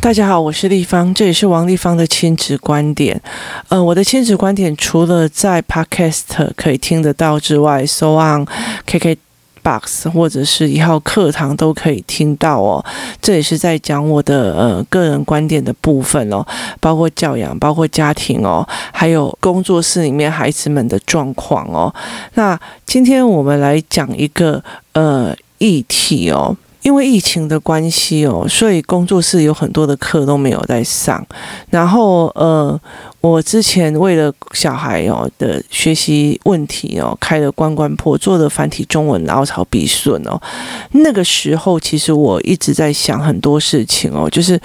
大家好，我是立方，这也是王立方的亲子观点。呃，我的亲子观点除了在 Podcast 可以听得到之外，So on KKBox 或者是一号课堂都可以听到哦。这也是在讲我的呃个人观点的部分哦，包括教养，包括家庭哦，还有工作室里面孩子们的状况哦。那今天我们来讲一个呃议题哦。因为疫情的关系哦，所以工作室有很多的课都没有在上。然后呃，我之前为了小孩哦的学习问题哦，开了关关破，做的繁体中文凹槽笔顺哦。那个时候其实我一直在想很多事情哦，就是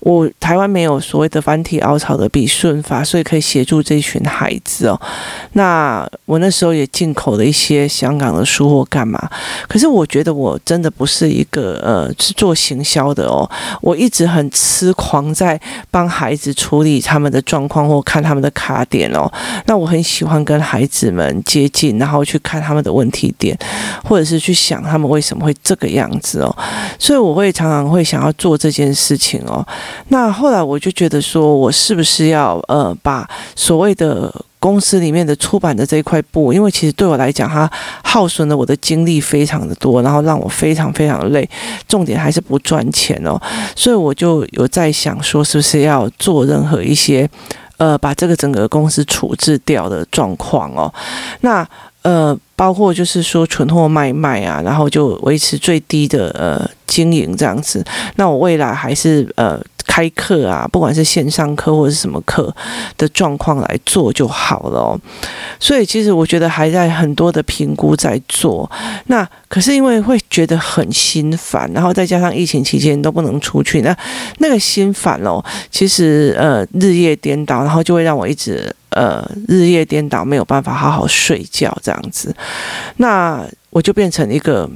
我台湾没有所谓的繁体凹槽的笔顺法，所以可以协助这群孩子哦。那我那时候也进口了一些香港的书或干嘛。可是我觉得我真的不是一个。呃，是做行销的哦。我一直很痴狂在帮孩子处理他们的状况或看他们的卡点哦。那我很喜欢跟孩子们接近，然后去看他们的问题点，或者是去想他们为什么会这个样子哦。所以我会常常会想要做这件事情哦。那后来我就觉得说，我是不是要呃把所谓的公司里面的出版的这一块布，因为其实对我来讲，它耗损了我的精力非常的多，然后让我非常非常的累。重点还是不赚钱哦，所以我就有在想说，是不是要做任何一些，呃，把这个整个公司处置掉的状况哦。那呃，包括就是说存货卖卖啊，然后就维持最低的呃经营这样子。那我未来还是呃。开课啊，不管是线上课或者是什么课的状况来做就好了。所以其实我觉得还在很多的评估在做。那可是因为会觉得很心烦，然后再加上疫情期间都不能出去，那那个心烦哦，其实呃日夜颠倒，然后就会让我一直呃日夜颠倒，没有办法好好睡觉这样子。那我就变成一个。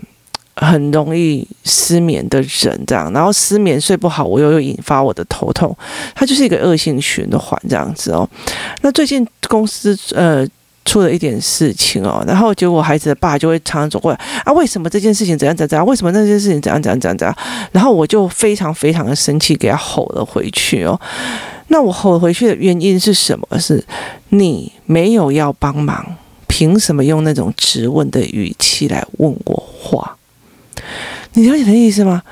很容易失眠的人，这样，然后失眠睡不好，我又又引发我的头痛，它就是一个恶性循环这样子哦。那最近公司呃出了一点事情哦，然后结果孩子的爸就会常常走过来啊，为什么这件事情怎样怎样怎样？为什么那件事情怎样怎样怎样怎样？然后我就非常非常的生气，给他吼了回去哦。那我吼回去的原因是什么？是你没有要帮忙，凭什么用那种质问的语气来问我话？你了解的意思吗？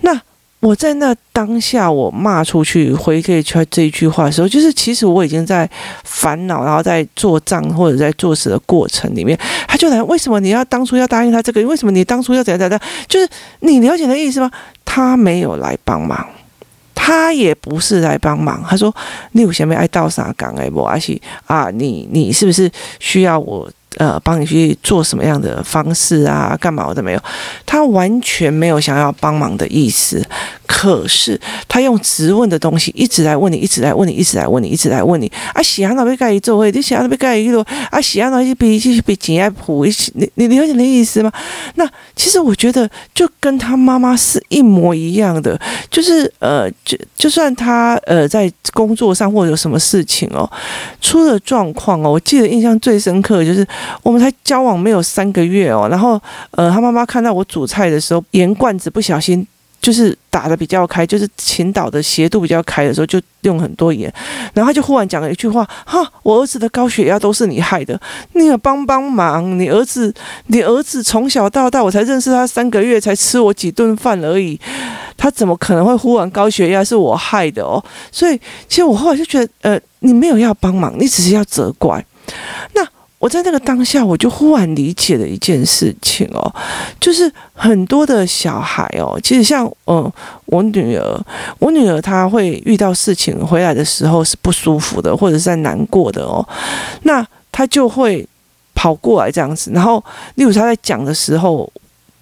那我在那当下，我骂出去回给他这一句话的时候，就是其实我已经在烦恼，然后在做账或者在做事的过程里面，他就来，为什么你要当初要答应他这个？为什么你当初要怎样怎样？就是你了解的意思吗？他没有来帮忙，他也不是来帮忙。他说：“你有前面爱到啥岗哎不？而且啊，你你是不是需要我？”呃，帮你去做什么样的方式啊？干嘛我都没有，他完全没有想要帮忙的意思。可是他用质问的东西一直来问你，一直来问你，一直来问你，一直来问你。啊，喜安那边盖一座位，你喜安那边盖一座，啊，喜安那边比继续比紧爱普一起，你你了解那意思吗？那其实我觉得就跟他妈妈是一模一样的，就是呃，就就算他呃在工作上或者有什么事情哦，出了状况哦，我记得印象最深刻的就是。我们才交往没有三个月哦，然后呃，他妈妈看到我煮菜的时候，盐罐子不小心就是打得比较开，就是倾倒的斜度比较开的时候，就用很多盐，然后他就忽然讲了一句话：“哈，我儿子的高血压都是你害的，你要帮帮忙！你儿子，你儿子从小到大，我才认识他三个月，才吃我几顿饭而已，他怎么可能会忽然高血压？是我害的哦。所以，其实我后来就觉得，呃，你没有要帮忙，你只是要责怪。那。我在那个当下，我就忽然理解了一件事情哦，就是很多的小孩哦，其实像嗯、我女儿，我女儿她会遇到事情回来的时候是不舒服的，或者是在难过的哦，那她就会跑过来这样子，然后例如她在讲的时候。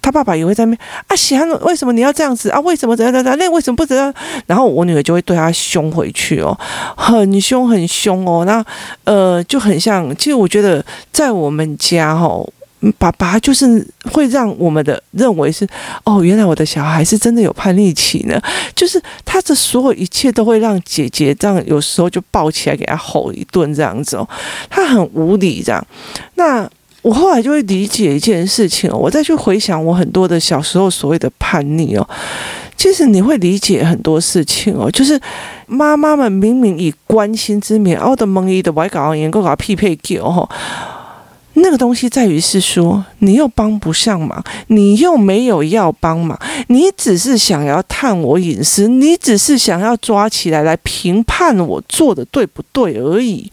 他爸爸也会在那啊，喜欢为什么你要这样子啊？为什么怎样怎样？那为什么不怎样？然后我女儿就会对他凶回去哦，很凶很凶哦。那呃就很像，其实我觉得在我们家哦，爸爸就是会让我们的认为是哦，原来我的小孩是真的有叛逆期呢。就是他的所有一切都会让姐姐这样，有时候就抱起来给他吼一顿这样子哦，他很无理这样。那。我后来就会理解一件事情哦，我再去回想我很多的小时候所谓的叛逆哦，其实你会理解很多事情哦，就是妈妈们明明以关心之名，奥的蒙伊的外搞言够搞匹配给哦。那个东西在于是说，你又帮不上忙，你又没有要帮忙，你只是想要探我隐私，你只是想要抓起来来评判我做的对不对而已。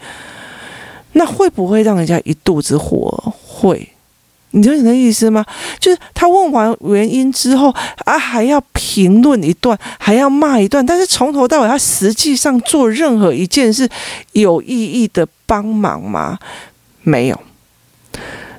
那会不会让人家一肚子火？会，你知道你的意思吗？就是他问完原因之后啊，还要评论一段，还要骂一段，但是从头到尾，他实际上做任何一件事有意义的帮忙吗？没有。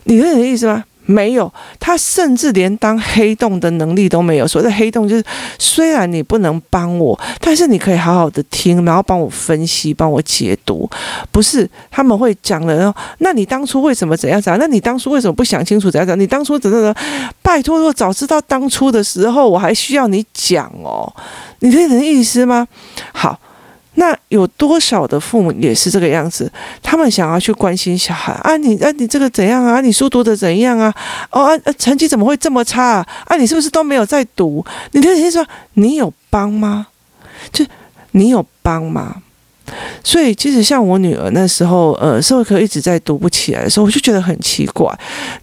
你有你的意思吗？没有，他甚至连当黑洞的能力都没有。所谓的黑洞，就是虽然你不能帮我，但是你可以好好的听，然后帮我分析，帮我解读。不是他们会讲了，那你当初为什么怎样怎样？那你当初为什么不想清楚怎样怎样？你当初怎样怎？拜托，如果早知道当初的时候，我还需要你讲哦。你这人意思吗？好。那有多少的父母也是这个样子？他们想要去关心小孩啊，你啊，你这个怎样啊？你书读的怎样啊？哦啊，成绩怎么会这么差啊？你是不是都没有在读？你的人说你有帮吗？就你有帮吗？所以，其实像我女儿那时候，呃，社会科一直在读不起来的时候，我就觉得很奇怪。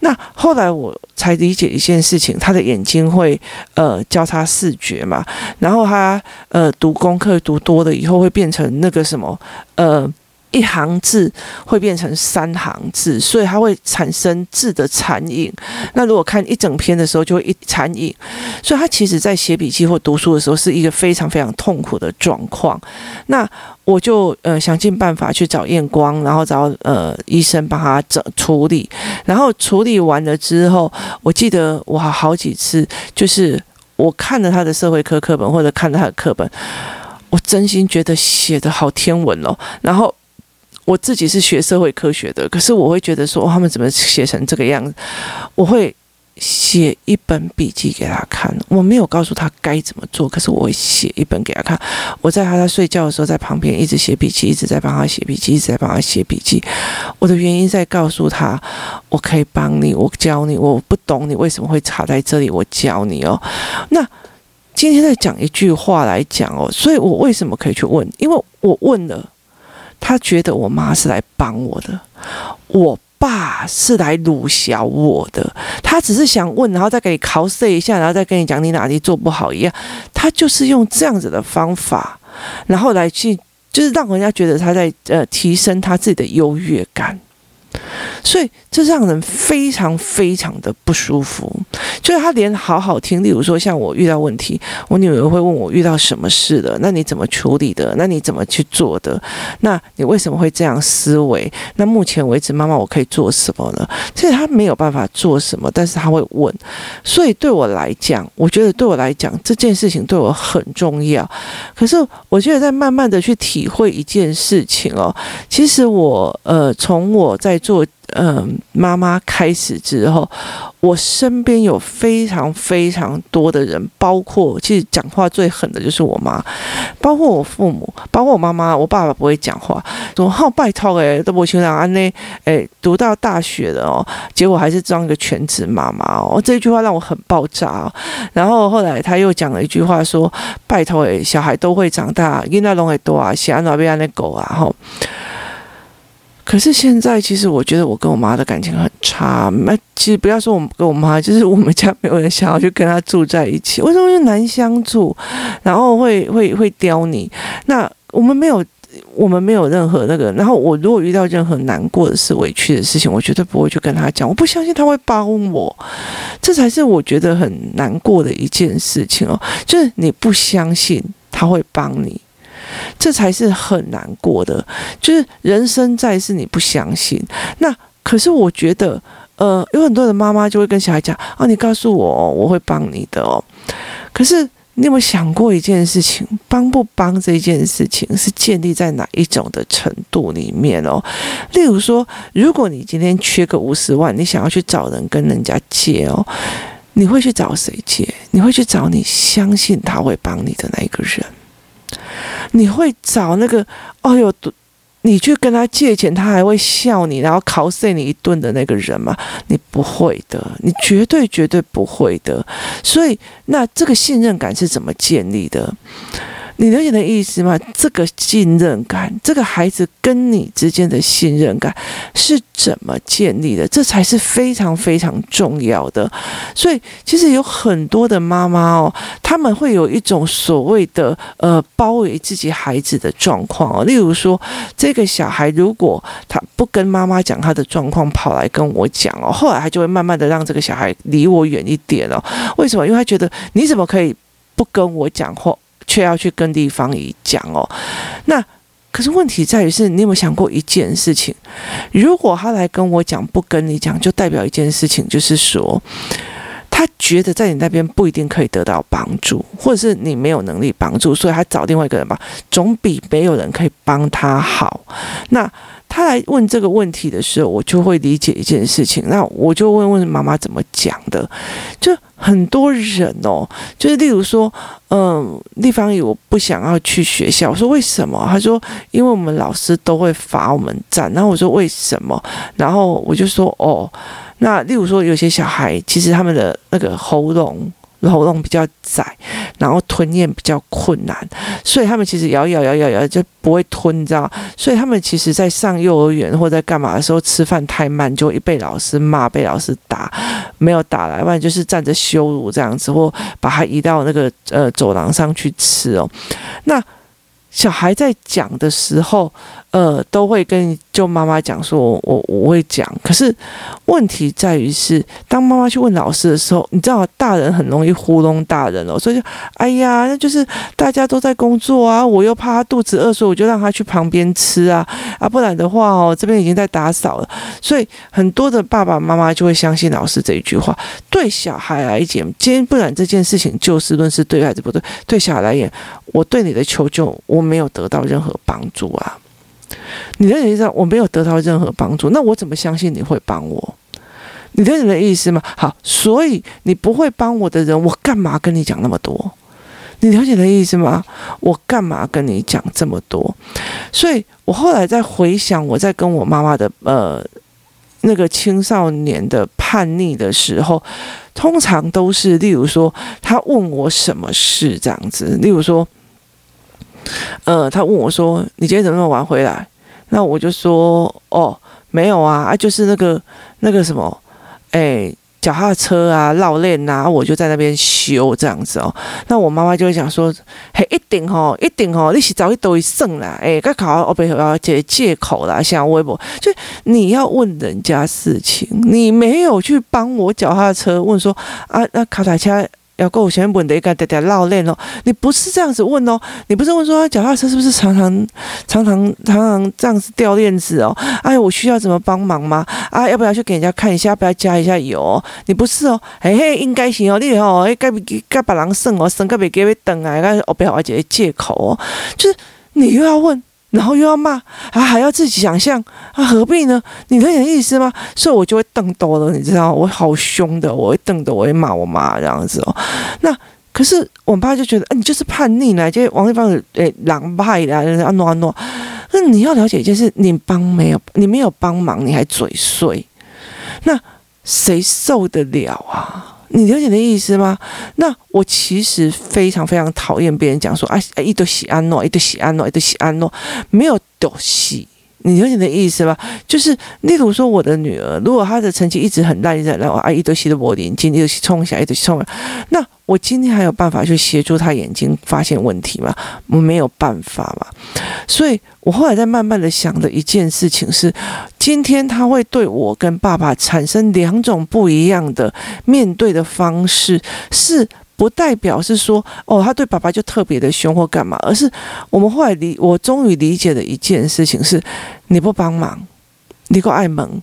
那后来我才理解一件事情，她的眼睛会呃交叉视觉嘛，然后她呃读功课读多了以后会变成那个什么呃。一行字会变成三行字，所以它会产生字的残影。那如果看一整篇的时候，就会一残影。所以他其实在写笔记或读书的时候，是一个非常非常痛苦的状况。那我就呃想尽办法去找验光，然后找呃医生帮他整处理。然后处理完了之后，我记得我好几次就是我看了他的社会科课本或者看了他的课本，我真心觉得写得好天文哦。然后。我自己是学社会科学的，可是我会觉得说，他们怎么写成这个样子？我会写一本笔记给他看。我没有告诉他该怎么做，可是我会写一本给他看。我在他在睡觉的时候，在旁边一直写笔记，一直在帮他写笔记，一直在帮他写笔记。我的原因在告诉他，我可以帮你，我教你，我不懂你为什么会卡在这里，我教你哦。那今天再讲一句话来讲哦，所以我为什么可以去问？因为我问了。他觉得我妈是来帮我的，我爸是来辱小我的。他只是想问，然后再给你考试一下，然后再跟你讲你哪里做不好一样。他就是用这样子的方法，然后来去，就是让人家觉得他在呃提升他自己的优越感。所以这让人非常非常的不舒服，就是他连好好听，例如说像我遇到问题，我女儿会问我遇到什么事了，那你怎么处理的？那你怎么去做的？那你为什么会这样思维？那目前为止，妈妈我可以做什么呢？其实他没有办法做什么，但是他会问。所以对我来讲，我觉得对我来讲这件事情对我很重要。可是我觉得在慢慢的去体会一件事情哦，其实我呃从我在做。嗯，妈妈开始之后，我身边有非常非常多的人，包括其实讲话最狠的就是我妈，包括我父母，包括我妈妈，我爸爸不会讲话，说好拜托诶，都不行啊，安内诶，读到大学的哦，结果还是当一个全职妈妈哦，这句话让我很爆炸哦。然后后来他又讲了一句话说，拜托诶，小孩都会长大，囡仔拢会多啊，是安怎变安尼狗啊，吼。可是现在，其实我觉得我跟我妈的感情很差。那其实不要说我们跟我妈，就是我们家没有人想要去跟她住在一起。为什么就难相处？然后会会会刁你。那我们没有，我们没有任何那个。然后我如果遇到任何难过的事、委屈的事情，我绝对不会去跟她讲。我不相信她会帮我，这才是我觉得很难过的一件事情哦。就是你不相信她会帮你。这才是很难过的，就是人生在世你不相信。那可是我觉得，呃，有很多的妈妈就会跟小孩讲：“哦，你告诉我，我会帮你的哦。”可是你有没有想过一件事情？帮不帮这件事情是建立在哪一种的程度里面哦？例如说，如果你今天缺个五十万，你想要去找人跟人家借哦，你会去找谁借？你会去找你相信他会帮你的那一个人。你会找那个，哦呦，你去跟他借钱，他还会笑你，然后拷碎你一顿的那个人吗？你不会的，你绝对绝对不会的。所以，那这个信任感是怎么建立的？你了解的意思吗？这个信任感，这个孩子跟你之间的信任感是怎么建立的？这才是非常非常重要的。所以，其实有很多的妈妈哦，他们会有一种所谓的呃包围自己孩子的状况哦。例如说，这个小孩如果他不跟妈妈讲他的状况，跑来跟我讲哦，后来他就会慢慢的让这个小孩离我远一点哦。为什么？因为他觉得你怎么可以不跟我讲话？却要去跟地方一讲哦，那可是问题在于是，你有没有想过一件事情？如果他来跟我讲，不跟你讲，就代表一件事情，就是说，他觉得在你那边不一定可以得到帮助，或者是你没有能力帮助，所以他找另外一个人吧，总比没有人可以帮他好。那他来问这个问题的时候，我就会理解一件事情。那我就问问妈妈怎么讲的，就很多人哦，就是例如说，嗯，立方姨我不想要去学校，我说为什么？他说因为我们老师都会罚我们站。然后我说为什么？然后我就说哦，那例如说有些小孩其实他们的那个喉咙。喉咙比较窄，然后吞咽比较困难，所以他们其实咬咬咬咬咬就不会吞，你知道？所以他们其实，在上幼儿园或在干嘛的时候，吃饭太慢，就会被老师骂，被老师打，没有打来，不然就是站着羞辱这样子，或把他移到那个呃走廊上去吃哦。那小孩在讲的时候。呃，都会跟就妈妈讲说，我我会讲。可是问题在于是，当妈妈去问老师的时候，你知道，大人很容易糊弄大人哦。所以就，哎呀，那就是大家都在工作啊，我又怕他肚子饿，所以我就让他去旁边吃啊啊，不然的话哦，这边已经在打扫了。所以很多的爸爸妈妈就会相信老师这一句话。对小孩来讲，今天不然这件事情就事论事，对还是不对，对小孩来讲，我对你的求救，我没有得到任何帮助啊。你的意思，我没有得到任何帮助，那我怎么相信你会帮我？你的你的意思吗？好，所以你不会帮我的人，我干嘛跟你讲那么多？你了解的意思吗？我干嘛跟你讲这么多？所以我后来在回想，我在跟我妈妈的呃那个青少年的叛逆的时候，通常都是例如说，他问我什么事这样子，例如说。呃，他问我说：“你今天怎么那么晚回来？”那我就说：“哦，没有啊，啊，就是那个那个什么，哎，脚踏车啊，绕链呐，我就在那边修这样子哦。”那我妈妈就会讲说：“嘿，一定吼，一定吼，你是早一都会剩啦，哎，该考我背后要借借口啦，像微博，就你要问人家事情，你没有去帮我脚踏车，问说啊，那卡台车。”要够前面问的一个点点绕链哦，你不是这样子问哦，你不是问说脚踏车是不是常常常常常常这样子掉链子哦？哎，我需要怎么帮忙吗？啊，要不要去给人家看一下？要不要加一下油哦？你不是哦，嘿嘿，应该行哦，你哦，该该把人生哦，生个别给别等啊，该我不要解借口哦，就是你又要问。然后又要骂，啊，还要自己想象，啊，何必呢？你能有意思吗？所以我就会瞪多了，你知道，我好凶的，我会瞪的，我会骂我妈这样子哦。那可是我爸就觉得，哎，你就是叛逆呢，就王一芳诶狼派的，啊诺诺。那你要了解一件事，你帮没有，你没有帮忙，你还嘴碎，那谁受得了啊？你了解的意思吗？那我其实非常非常讨厌别人讲说啊，一堆喜安诺，一堆喜安诺，一堆喜安诺，没有东西。你了解的意思吗？就是，例如说，我的女儿，如果她的成绩一直很烂，一直烂，啊，一堆西的柏林，今天又去冲一下，一堆冲，那我今天还有办法去协助他眼睛发现问题吗？我没有办法嘛。所以我后来在慢慢的想的一件事情是，今天他会对我跟爸爸产生两种不一样的面对的方式，是。不代表是说哦，他对爸爸就特别的凶或干嘛，而是我们后来理，我终于理解的一件事情是，你不帮忙，你个爱蒙，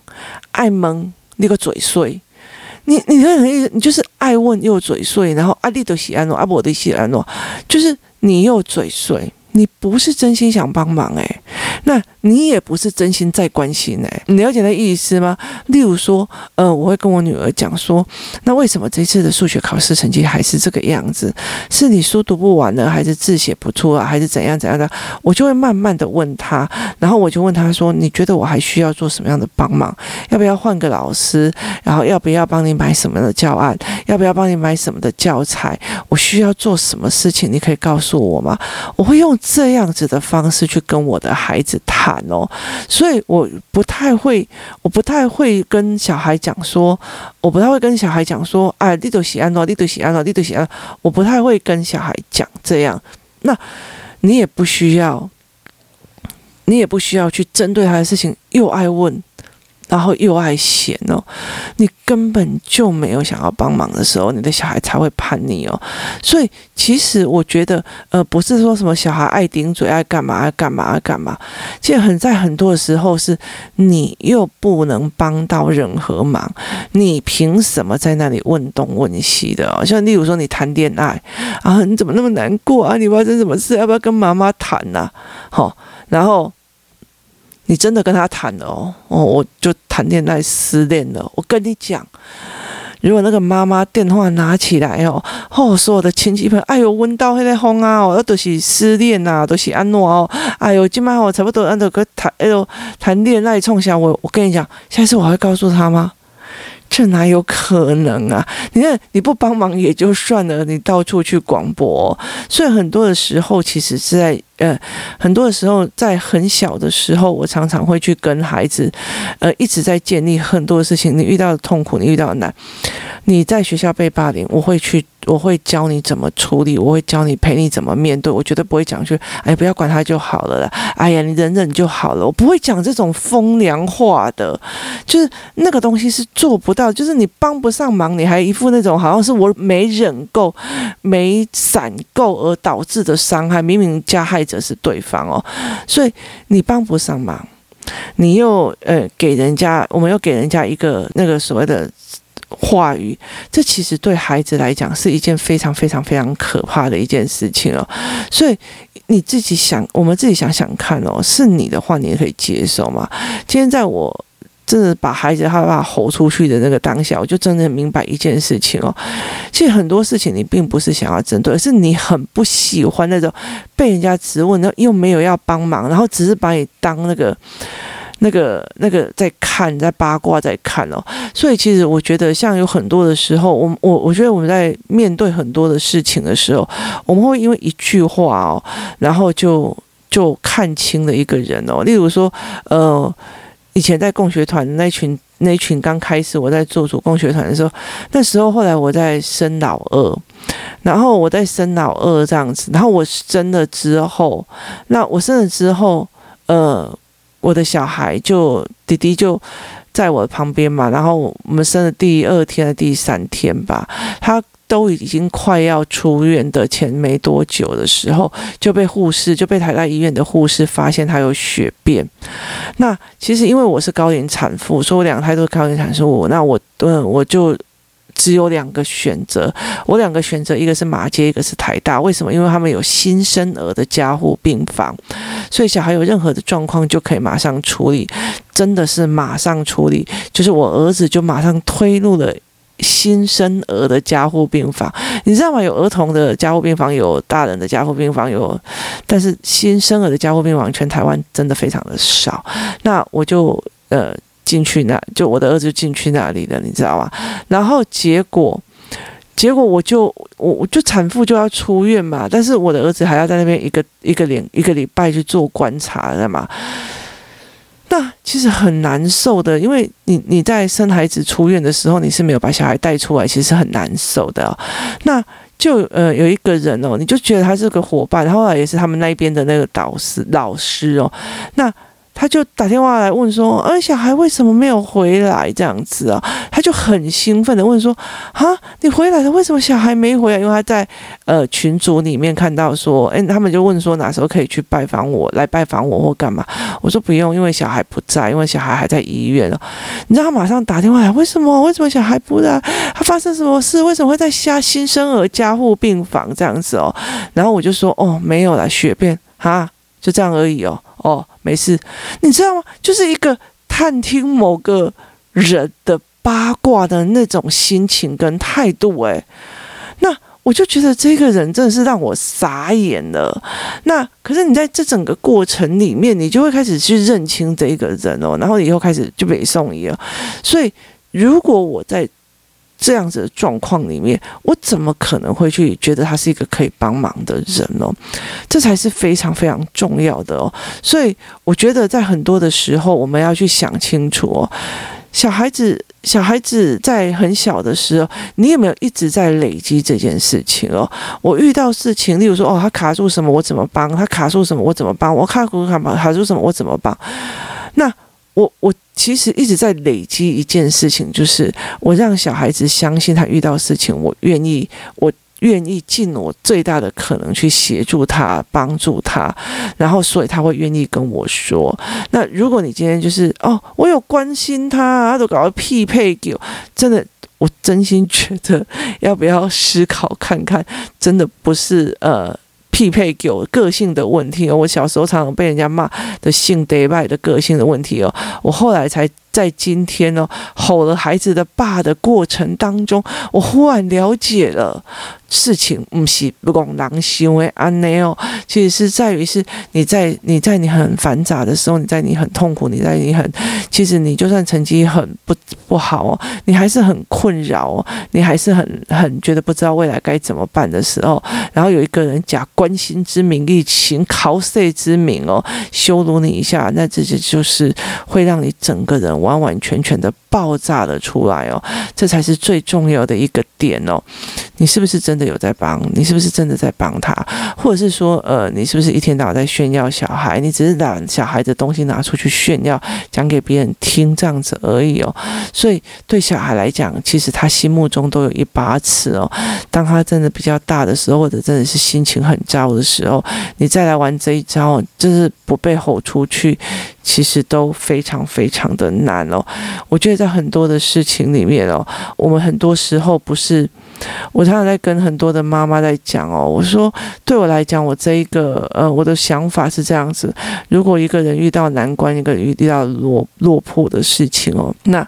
爱蒙，你个嘴碎，你你很，你就是爱问又嘴碎，然后阿弟都喜安诺，阿伯都喜安诺，就是你又嘴碎，你不是真心想帮忙诶、那你也不是真心在关心哎，你了解那意思吗？例如说，呃，我会跟我女儿讲说，那为什么这次的数学考试成绩还是这个样子？是你书读不完了，还是字写不出啊，还是怎样怎样的？我就会慢慢的问她，然后我就问她说，你觉得我还需要做什么样的帮忙？要不要换个老师？然后要不要帮你买什么样的教案？要不要帮你买什么的教材？我需要做什么事情？你可以告诉我吗？我会用这样子的方式去跟我的孩子谈。哦，所以我不太会，我不太会跟小孩讲说，我不太会跟小孩讲说，哎，你都喜欢哦，你都喜欢哦，你都喜欢，我不太会跟小孩讲这样。那你也不需要，你也不需要去针对他的事情又爱问。然后又爱嫌哦，你根本就没有想要帮忙的时候，你的小孩才会叛逆哦。所以其实我觉得，呃，不是说什么小孩爱顶嘴、爱干嘛、爱干嘛、爱干嘛。其实很在很多的时候，是你又不能帮到任何忙，你凭什么在那里问东问西的哦？像例如说你谈恋爱啊，你怎么那么难过啊？你发生什么事？要不要跟妈妈谈呐？好，然后。你真的跟他谈了哦，哦，我就谈恋爱失恋了。我跟你讲，如果那个妈妈电话拿起来哦，哦，所有的亲戚朋友，哎呦，闻到那个风啊，哦，都是失恋呐，都是安诺哦，哎呦，今晚我差不多按照个谈，哎呦，谈恋爱冲下我，我跟你讲，下次我会告诉他吗？这哪有可能啊！你看你不帮忙也就算了，你到处去广播，所以很多的时候其实是在呃，很多的时候在很小的时候，我常常会去跟孩子，呃，一直在建立很多事情。你遇到的痛苦，你遇到的难，你在学校被霸凌，我会去。我会教你怎么处理，我会教你陪你怎么面对。我绝对不会讲去“哎，不要管他就好了啦”，哎呀，你忍忍就好了。我不会讲这种风凉话的，就是那个东西是做不到，就是你帮不上忙，你还一副那种好像是我没忍够、没闪够而导致的伤害。明明加害者是对方哦，所以你帮不上忙，你又呃给人家，我们又给人家一个那个所谓的。话语，这其实对孩子来讲是一件非常非常非常可怕的一件事情哦。所以你自己想，我们自己想想看哦，是你的话，你也可以接受吗？今天在我真的把孩子害怕吼出去的那个当下，我就真的明白一件事情哦。其实很多事情你并不是想要针对，而是你很不喜欢那种被人家质问，然后又没有要帮忙，然后只是把你当那个。那个那个在看，在八卦，在看哦，所以其实我觉得，像有很多的时候，我我我觉得我们在面对很多的事情的时候，我们会因为一句话哦，然后就就看清了一个人哦。例如说，呃，以前在共学团那群那群刚开始我在做主共学团的时候，那时候后来我在生老二，然后我在生老二这样子，然后我生了之后，那我生了之后，呃。我的小孩就弟弟就在我旁边嘛，然后我们生的第二天的第三天吧，他都已经快要出院的前没多久的时候，就被护士就被台大医院的护士发现他有血便。那其实因为我是高龄产妇，所以我两胎都是高龄产妇，那我嗯我就。只有两个选择，我两个选择，一个是马街，一个是台大。为什么？因为他们有新生儿的加护病房，所以小孩有任何的状况就可以马上处理，真的是马上处理。就是我儿子就马上推入了新生儿的加护病房，你知道吗？有儿童的加护病房，有大人的加护病房，有，但是新生儿的加护病房全台湾真的非常的少。那我就呃。进去那，就我的儿子进去那里了，你知道吗？然后结果，结果我就我我就产妇就要出院嘛，但是我的儿子还要在那边一个一个连一个礼拜去做观察的嘛。那其实很难受的，因为你你在生孩子出院的时候，你是没有把小孩带出来，其实很难受的。那就呃有一个人哦，你就觉得他是个伙伴，后来也是他们那边的那个导师老师哦，那。他就打电话来问说：“呃，小孩为什么没有回来？这样子啊？”他就很兴奋的问说：“啊，你回来了？为什么小孩没回来？”因为他在呃群组里面看到说：“哎，他们就问说哪时候可以去拜访我，来拜访我或干嘛？”我说：“不用，因为小孩不在，因为小孩还在医院哦。”你知道他马上打电话来，为什么？为什么小孩不在？他发生什么事？为什么会在下新生儿加护病房这样子哦？然后我就说：“哦，没有了，血便哈。”就这样而已哦，哦，没事，你知道吗？就是一个探听某个人的八卦的那种心情跟态度，诶，那我就觉得这个人真的是让我傻眼了。那可是你在这整个过程里面，你就会开始去认清这一个人哦，然后以后开始就北宋一样。所以如果我在这样子的状况里面，我怎么可能会去觉得他是一个可以帮忙的人呢？这才是非常非常重要的哦。所以我觉得在很多的时候，我们要去想清楚哦。小孩子，小孩子在很小的时候，你有没有一直在累积这件事情哦？我遇到事情，例如说，哦，他卡住什么，我怎么帮？他卡住什么，我怎么帮？我卡住卡卡住什么，我怎么帮？那我我。其实一直在累积一件事情，就是我让小孩子相信他遇到事情，我愿意，我愿意尽我最大的可能去协助他、帮助他，然后所以他会愿意跟我说。那如果你今天就是哦，我有关心他，他都搞个匹配给我，真的，我真心觉得要不要思考看看，真的不是呃。匹配有个性的问题哦，我小时候常常被人家骂的性德败的个性的问题哦，我后来才在今天哦吼了孩子的爸的过程当中，我忽然了解了事情不是不讲狼行为安内哦，其实是在于是你在你在你很繁杂的时候，你在你很痛苦，你在你很其实你就算成绩很不不好哦，你还是很困扰哦，你还是很很觉得不知道未来该怎么办的时候，然后有一个人假关。心之名，以行考试之名哦，羞辱你一下，那这就就是会让你整个人完完全全的爆炸了出来哦，这才是最重要的一个点哦。你是不是真的有在帮？你是不是真的在帮他？或者是说，呃，你是不是一天到晚在炫耀小孩？你只是把小孩的东西拿出去炫耀，讲给别人听这样子而已哦。所以对小孩来讲，其实他心目中都有一把尺哦。当他真的比较大的时候，或者真的是心情很糟的时候，你再来玩这一招，就是不被吼出去，其实都非常非常的难哦。我觉得在很多的事情里面哦，我们很多时候不是。我常常在跟很多的妈妈在讲哦，我说对我来讲，我这一个呃，我的想法是这样子：如果一个人遇到难关，一个人遇到落落魄的事情哦，那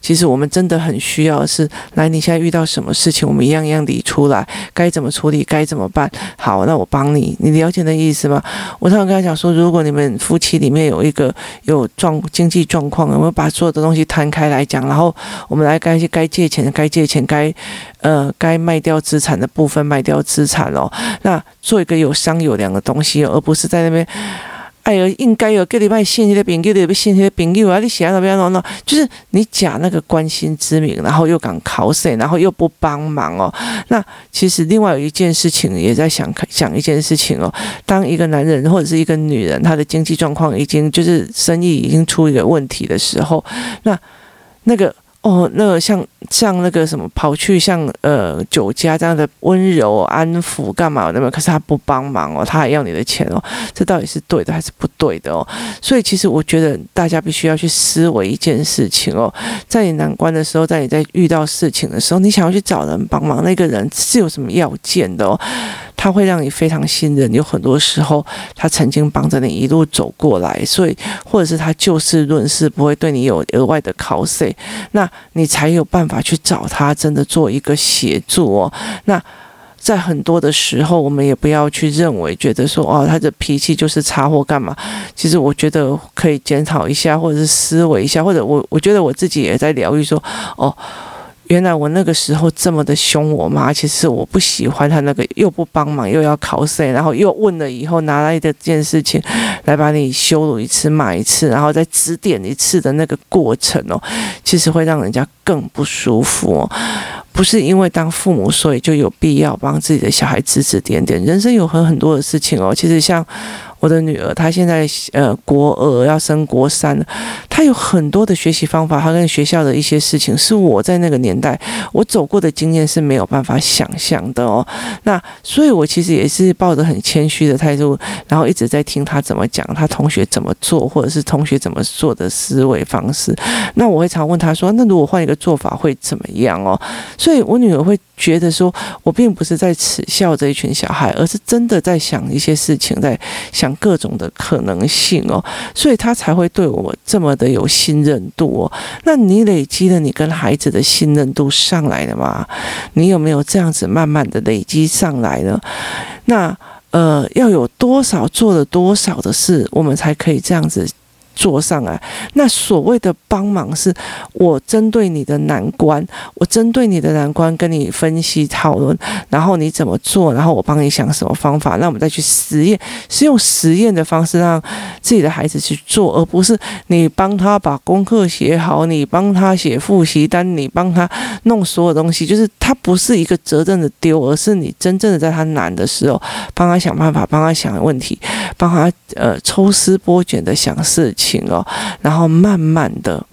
其实我们真的很需要是，来，你现在遇到什么事情，我们一样一样理出来，该怎么处理，该怎么办？好，那我帮你，你了解那意思吗？我常常跟他讲说，如果你们夫妻里面有一个有状经济状况，我们把所有的东西摊开来讲，然后我们来该该借钱，该借钱，该呃。该卖掉资产的部分卖掉资产哦，那做一个有商有量的东西，而不是在那边，哎哟，应该有给你卖现金的饼，给你卖现金的饼，啊，你想要怎么样弄弄？就是你假那个关心之名，然后又敢考谁，然后又不帮忙哦。那其实另外有一件事情也在想想一件事情哦，当一个男人或者是一个女人，他的经济状况已经就是生意已经出一个问题的时候，那那个。哦，那个像像那个什么跑去像呃酒家这样的温柔安抚干嘛的嘛？可是他不帮忙哦，他还要你的钱哦，这到底是对的还是不对的哦？所以其实我觉得大家必须要去思维一件事情哦，在你难关的时候，在你在遇到事情的时候，你想要去找人帮忙，那个人是有什么要件的哦？他会让你非常信任，有很多时候他曾经帮着你一路走过来，所以或者是他就事论事，不会对你有额外的考试，那你才有办法去找他，真的做一个协助哦。那在很多的时候，我们也不要去认为觉得说哦，他的脾气就是差或干嘛。其实我觉得可以检讨一下，或者是思维一下，或者我我觉得我自己也在疗愈说哦。原来我那个时候这么的凶我妈，其实我不喜欢她那个又不帮忙又要考试，然后又问了以后拿来的这件事情来把你羞辱一次骂一次，然后再指点一次的那个过程哦，其实会让人家更不舒服哦。不是因为当父母所以就有必要帮自己的小孩指指点点，人生有很很多的事情哦，其实像。我的女儿，她现在呃国二要升国三了，她有很多的学习方法，她跟学校的一些事情是我在那个年代我走过的经验是没有办法想象的哦。那所以，我其实也是抱着很谦虚的态度，然后一直在听她怎么讲，她同学怎么做，或者是同学怎么做的思维方式。那我会常问她说：“那如果换一个做法会怎么样哦？”所以，我女儿会觉得说，我并不是在耻笑这一群小孩，而是真的在想一些事情，在想各种的可能性哦，所以他才会对我这么的有信任度哦。那你累积了你跟孩子的信任度上来了吗？你有没有这样子慢慢的累积上来呢？那呃，要有多少做了多少的事，我们才可以这样子？做上来，那所谓的帮忙是，我针对你的难关，我针对你的难关跟你分析讨论，然后你怎么做，然后我帮你想什么方法，那我们再去实验，是用实验的方式让自己的孩子去做，而不是你帮他把功课写好，你帮他写复习单，你帮他弄所有东西，就是他不是一个责任的丢，而是你真正的在他难的时候，帮他想办法，帮他想问题，帮他呃抽丝剥茧的想事情。情哦，然后慢慢的、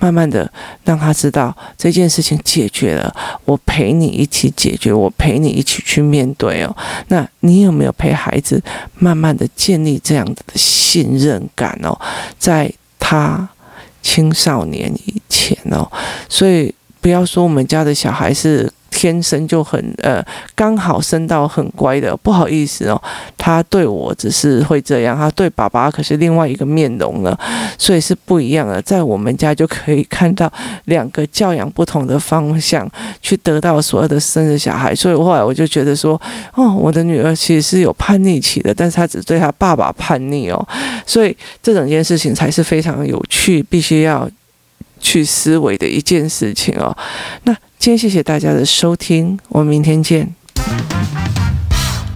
慢慢的让他知道这件事情解决了，我陪你一起解决，我陪你一起去面对哦。那你有没有陪孩子慢慢的建立这样子的信任感哦？在他青少年以前哦，所以不要说我们家的小孩是。天生就很呃，刚好生到很乖的，不好意思哦，他对我只是会这样，他对爸爸可是另外一个面容了，所以是不一样的。在我们家就可以看到两个教养不同的方向，去得到所有的生日小孩。所以后来我就觉得说，哦，我的女儿其实是有叛逆期的，但是她只对她爸爸叛逆哦，所以这整件事情才是非常有趣，必须要去思维的一件事情哦。那今天谢谢大家的收听我们明天见。